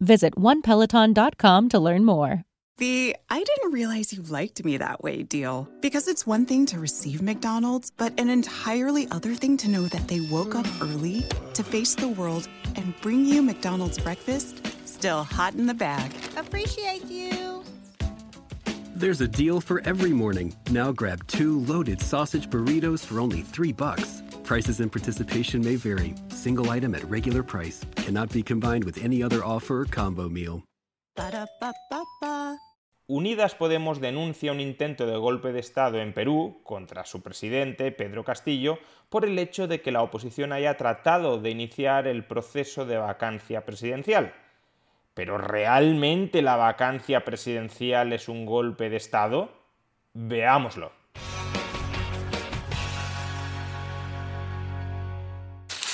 Visit onepeloton.com to learn more. The I didn't realize you liked me that way deal. Because it's one thing to receive McDonald's, but an entirely other thing to know that they woke up early to face the world and bring you McDonald's breakfast still hot in the bag. Appreciate you. There's a deal for every morning. Now grab two loaded sausage burritos for only three bucks. Prices and participation may vary. Single item at regular price cannot be combined with any other offer or combo meal. Unidas Podemos denuncia un intento de golpe de Estado en Perú contra su presidente, Pedro Castillo, por el hecho de que la oposición haya tratado de iniciar el proceso de vacancia presidencial. ¿Pero realmente la vacancia presidencial es un golpe de Estado? Veámoslo.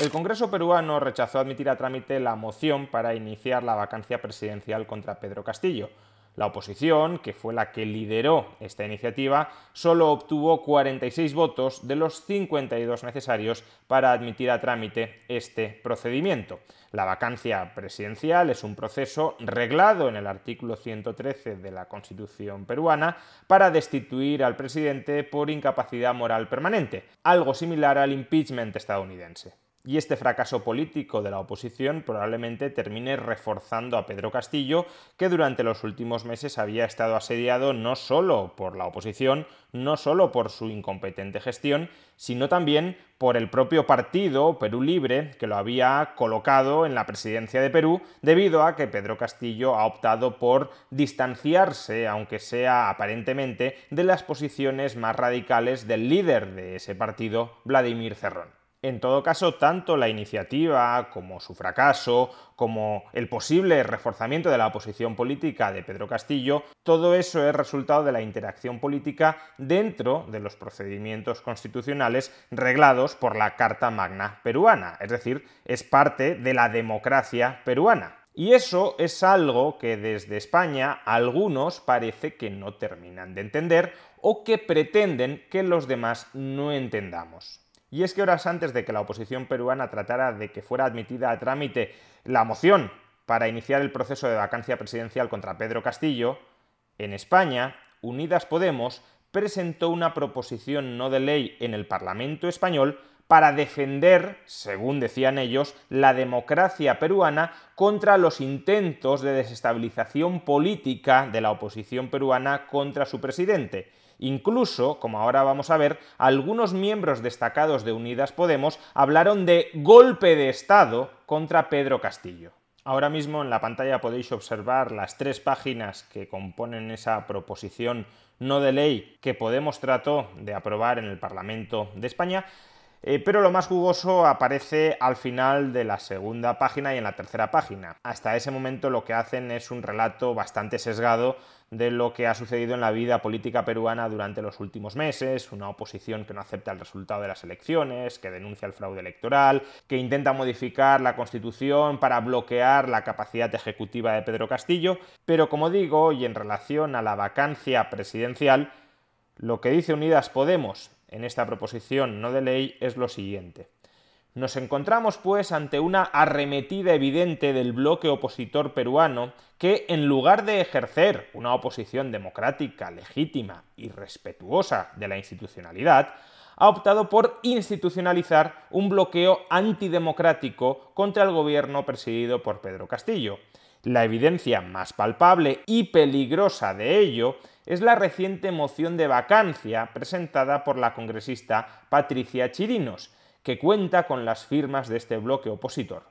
El Congreso peruano rechazó admitir a trámite la moción para iniciar la vacancia presidencial contra Pedro Castillo. La oposición, que fue la que lideró esta iniciativa, solo obtuvo 46 votos de los 52 necesarios para admitir a trámite este procedimiento. La vacancia presidencial es un proceso reglado en el artículo 113 de la Constitución peruana para destituir al presidente por incapacidad moral permanente, algo similar al impeachment estadounidense. Y este fracaso político de la oposición probablemente termine reforzando a Pedro Castillo, que durante los últimos meses había estado asediado no solo por la oposición, no solo por su incompetente gestión, sino también por el propio partido Perú Libre, que lo había colocado en la presidencia de Perú, debido a que Pedro Castillo ha optado por distanciarse, aunque sea aparentemente, de las posiciones más radicales del líder de ese partido, Vladimir Cerrón. En todo caso, tanto la iniciativa como su fracaso, como el posible reforzamiento de la posición política de Pedro Castillo, todo eso es resultado de la interacción política dentro de los procedimientos constitucionales reglados por la Carta Magna peruana, es decir, es parte de la democracia peruana. Y eso es algo que desde España algunos parece que no terminan de entender o que pretenden que los demás no entendamos. Y es que horas antes de que la oposición peruana tratara de que fuera admitida a trámite la moción para iniciar el proceso de vacancia presidencial contra Pedro Castillo, en España, Unidas Podemos presentó una proposición no de ley en el Parlamento español para defender, según decían ellos, la democracia peruana contra los intentos de desestabilización política de la oposición peruana contra su presidente. Incluso, como ahora vamos a ver, algunos miembros destacados de Unidas Podemos hablaron de golpe de Estado contra Pedro Castillo. Ahora mismo en la pantalla podéis observar las tres páginas que componen esa proposición no de ley que Podemos trató de aprobar en el Parlamento de España. Eh, pero lo más jugoso aparece al final de la segunda página y en la tercera página. Hasta ese momento lo que hacen es un relato bastante sesgado de lo que ha sucedido en la vida política peruana durante los últimos meses, una oposición que no acepta el resultado de las elecciones, que denuncia el fraude electoral, que intenta modificar la constitución para bloquear la capacidad ejecutiva de Pedro Castillo, pero como digo, y en relación a la vacancia presidencial, lo que dice Unidas Podemos en esta proposición no de ley es lo siguiente. Nos encontramos, pues, ante una arremetida evidente del bloque opositor peruano que, en lugar de ejercer una oposición democrática, legítima y respetuosa de la institucionalidad, ha optado por institucionalizar un bloqueo antidemocrático contra el gobierno presidido por Pedro Castillo. La evidencia más palpable y peligrosa de ello es la reciente moción de vacancia presentada por la congresista Patricia Chirinos, que cuenta con las firmas de este bloque opositor.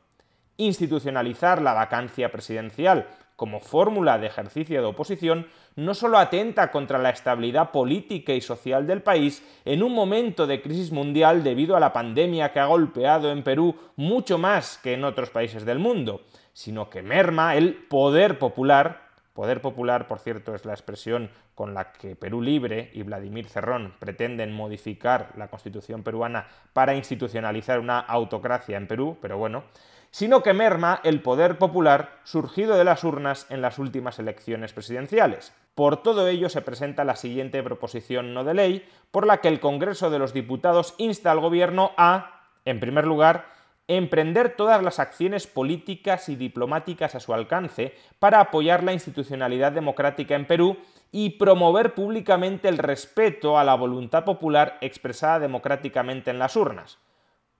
Institucionalizar la vacancia presidencial como fórmula de ejercicio de oposición no solo atenta contra la estabilidad política y social del país en un momento de crisis mundial debido a la pandemia que ha golpeado en Perú mucho más que en otros países del mundo, sino que merma el poder popular Poder popular, por cierto, es la expresión con la que Perú Libre y Vladimir Cerrón pretenden modificar la constitución peruana para institucionalizar una autocracia en Perú, pero bueno, sino que merma el poder popular surgido de las urnas en las últimas elecciones presidenciales. Por todo ello se presenta la siguiente proposición no de ley, por la que el Congreso de los Diputados insta al Gobierno a, en primer lugar, emprender todas las acciones políticas y diplomáticas a su alcance para apoyar la institucionalidad democrática en Perú y promover públicamente el respeto a la voluntad popular expresada democráticamente en las urnas.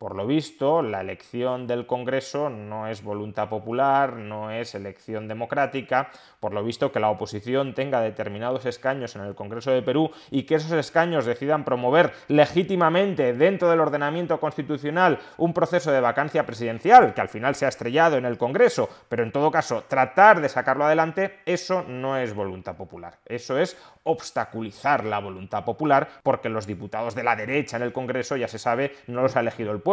Por lo visto, la elección del Congreso no es voluntad popular, no es elección democrática. Por lo visto, que la oposición tenga determinados escaños en el Congreso de Perú y que esos escaños decidan promover legítimamente dentro del ordenamiento constitucional un proceso de vacancia presidencial, que al final se ha estrellado en el Congreso, pero en todo caso tratar de sacarlo adelante, eso no es voluntad popular. Eso es obstaculizar la voluntad popular porque los diputados de la derecha en el Congreso, ya se sabe, no los ha elegido el pueblo,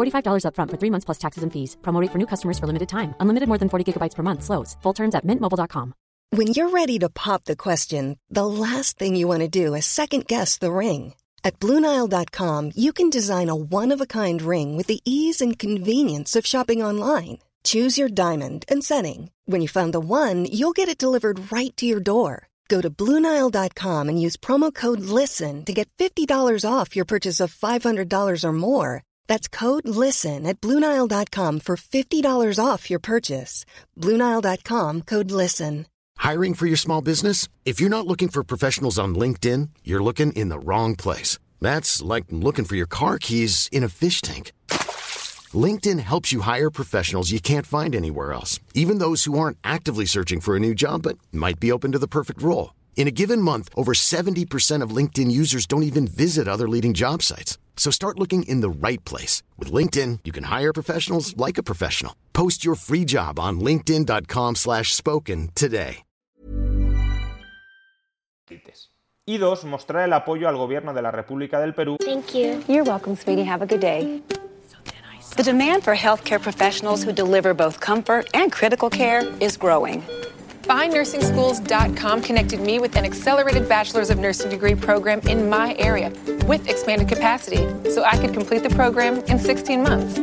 $45 upfront for three months plus taxes and fees. Promo for new customers for limited time. Unlimited more than 40 gigabytes per month. Slows. Full terms at mintmobile.com. When you're ready to pop the question, the last thing you want to do is second guess the ring. At Bluenile.com, you can design a one-of-a-kind ring with the ease and convenience of shopping online. Choose your diamond and setting. When you find the one, you'll get it delivered right to your door. Go to Bluenile.com and use promo code LISTEN to get $50 off your purchase of $500 or more. That's code LISTEN at Bluenile.com for $50 off your purchase. Bluenile.com code LISTEN. Hiring for your small business? If you're not looking for professionals on LinkedIn, you're looking in the wrong place. That's like looking for your car keys in a fish tank. LinkedIn helps you hire professionals you can't find anywhere else, even those who aren't actively searching for a new job but might be open to the perfect role. In a given month, over 70% of LinkedIn users don't even visit other leading job sites. So start looking in the right place. With LinkedIn, you can hire professionals like a professional. Post your free job on linkedin.com slash spoken today. Y dos, mostrar el apoyo al gobierno de la República del Perú. Thank you. You're welcome, sweetie. Have a good day. The demand for healthcare professionals who deliver both comfort and critical care is growing. FindNursingSchools.com connected me with an accelerated Bachelor's of Nursing degree program in my area with expanded capacity so I could complete the program in 16 months.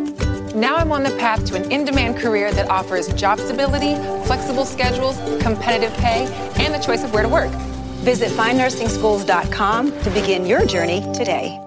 Now I'm on the path to an in demand career that offers job stability, flexible schedules, competitive pay, and the choice of where to work. Visit FindNursingSchools.com to begin your journey today.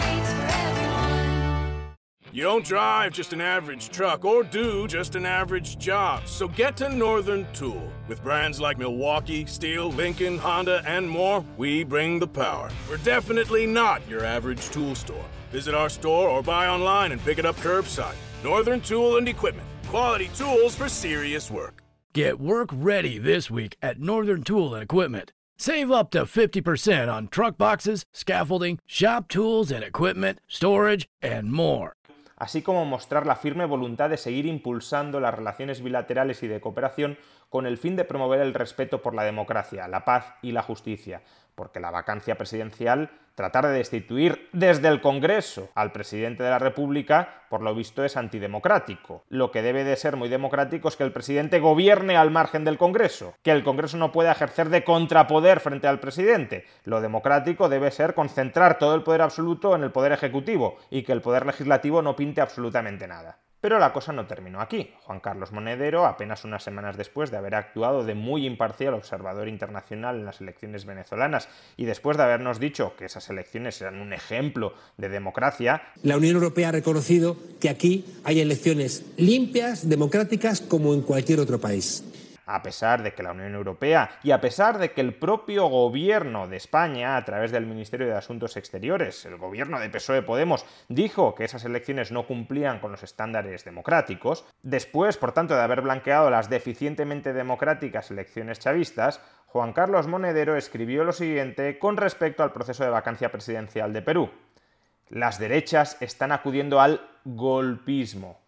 You don't drive just an average truck or do just an average job. So get to Northern Tool. With brands like Milwaukee, Steel, Lincoln, Honda, and more, we bring the power. We're definitely not your average tool store. Visit our store or buy online and pick it up curbside. Northern Tool and Equipment. Quality tools for serious work. Get work ready this week at Northern Tool and Equipment. Save up to 50% on truck boxes, scaffolding, shop tools and equipment, storage, and more. Así como mostrar la firme voluntad de seguir impulsando las relaciones bilaterales y de cooperación con el fin de promover el respeto por la democracia, la paz y la justicia, porque la vacancia presidencial, tratar de destituir desde el Congreso al presidente de la República, por lo visto es antidemocrático. Lo que debe de ser muy democrático es que el presidente gobierne al margen del Congreso, que el Congreso no pueda ejercer de contrapoder frente al presidente. Lo democrático debe ser concentrar todo el poder absoluto en el poder ejecutivo y que el poder legislativo no pinte absolutamente nada. Pero la cosa no terminó aquí. Juan Carlos Monedero, apenas unas semanas después de haber actuado de muy imparcial observador internacional en las elecciones venezolanas y después de habernos dicho que esas elecciones eran un ejemplo de democracia, la Unión Europea ha reconocido que aquí hay elecciones limpias, democráticas, como en cualquier otro país a pesar de que la Unión Europea y a pesar de que el propio gobierno de España, a través del Ministerio de Asuntos Exteriores, el gobierno de PSOE Podemos, dijo que esas elecciones no cumplían con los estándares democráticos, después, por tanto, de haber blanqueado las deficientemente democráticas elecciones chavistas, Juan Carlos Monedero escribió lo siguiente con respecto al proceso de vacancia presidencial de Perú. Las derechas están acudiendo al golpismo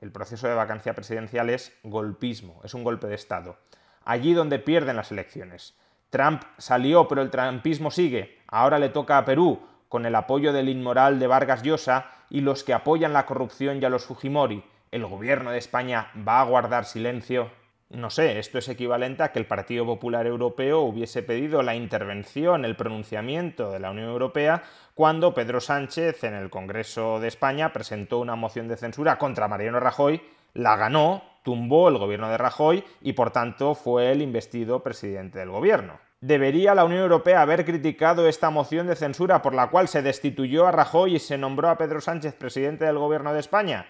el proceso de vacancia presidencial es golpismo, es un golpe de Estado. Allí donde pierden las elecciones. Trump salió, pero el trumpismo sigue. Ahora le toca a Perú, con el apoyo del inmoral de Vargas Llosa y los que apoyan la corrupción y a los Fujimori. ¿El gobierno de España va a guardar silencio? No sé, esto es equivalente a que el Partido Popular Europeo hubiese pedido la intervención, el pronunciamiento de la Unión Europea cuando Pedro Sánchez en el Congreso de España presentó una moción de censura contra Mariano Rajoy, la ganó, tumbó el gobierno de Rajoy y por tanto fue el investido presidente del gobierno. ¿Debería la Unión Europea haber criticado esta moción de censura por la cual se destituyó a Rajoy y se nombró a Pedro Sánchez presidente del gobierno de España?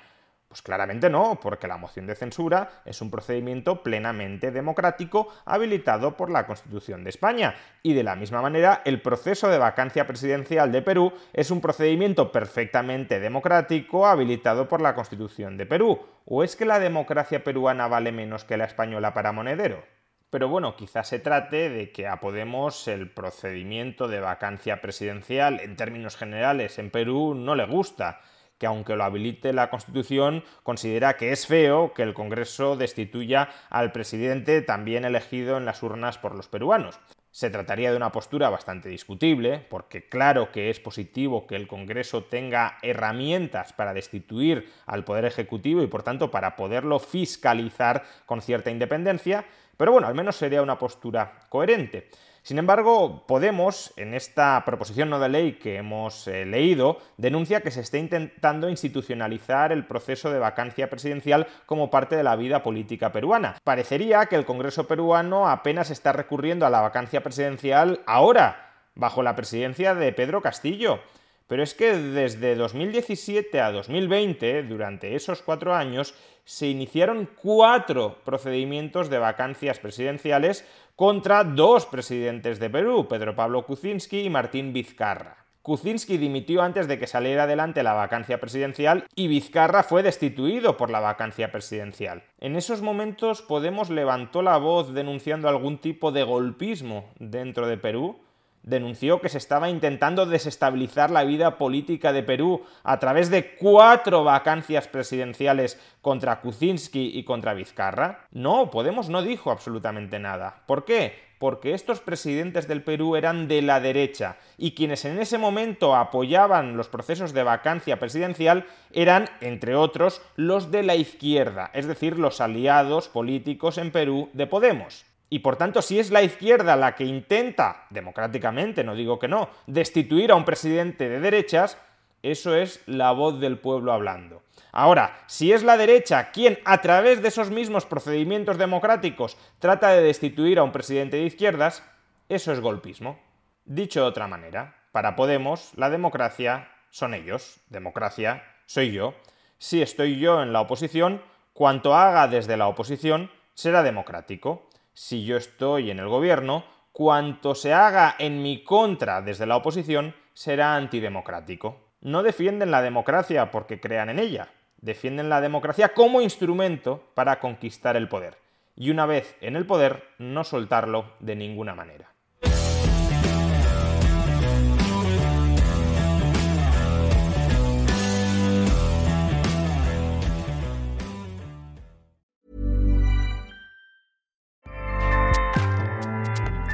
Pues claramente no, porque la moción de censura es un procedimiento plenamente democrático habilitado por la Constitución de España. Y de la misma manera, el proceso de vacancia presidencial de Perú es un procedimiento perfectamente democrático habilitado por la Constitución de Perú. ¿O es que la democracia peruana vale menos que la española para monedero? Pero bueno, quizás se trate de que a Podemos el procedimiento de vacancia presidencial en términos generales en Perú no le gusta que aunque lo habilite la Constitución, considera que es feo que el Congreso destituya al presidente también elegido en las urnas por los peruanos. Se trataría de una postura bastante discutible, porque claro que es positivo que el Congreso tenga herramientas para destituir al Poder Ejecutivo y por tanto para poderlo fiscalizar con cierta independencia, pero bueno, al menos sería una postura coherente. Sin embargo, Podemos, en esta proposición no de ley que hemos eh, leído, denuncia que se está intentando institucionalizar el proceso de vacancia presidencial como parte de la vida política peruana. Parecería que el Congreso peruano apenas está recurriendo a la vacancia presidencial ahora, bajo la presidencia de Pedro Castillo. Pero es que desde 2017 a 2020, durante esos cuatro años, se iniciaron cuatro procedimientos de vacancias presidenciales contra dos presidentes de Perú, Pedro Pablo Kuczynski y Martín Vizcarra. Kuczynski dimitió antes de que saliera adelante la vacancia presidencial y Vizcarra fue destituido por la vacancia presidencial. En esos momentos Podemos levantó la voz denunciando algún tipo de golpismo dentro de Perú denunció que se estaba intentando desestabilizar la vida política de Perú a través de cuatro vacancias presidenciales contra Kuczynski y contra Vizcarra? No, Podemos no dijo absolutamente nada. ¿Por qué? porque estos presidentes del Perú eran de la derecha y quienes en ese momento apoyaban los procesos de vacancia presidencial eran, entre otros, los de la izquierda, es decir, los aliados políticos en Perú de Podemos. Y por tanto, si es la izquierda la que intenta, democráticamente, no digo que no, destituir a un presidente de derechas, eso es la voz del pueblo hablando. Ahora, si es la derecha quien, a través de esos mismos procedimientos democráticos, trata de destituir a un presidente de izquierdas, eso es golpismo. Dicho de otra manera, para Podemos, la democracia son ellos, democracia soy yo. Si estoy yo en la oposición, cuanto haga desde la oposición será democrático. Si yo estoy en el gobierno, cuanto se haga en mi contra desde la oposición será antidemocrático. No defienden la democracia porque crean en ella, defienden la democracia como instrumento para conquistar el poder. Y una vez en el poder, no soltarlo de ninguna manera.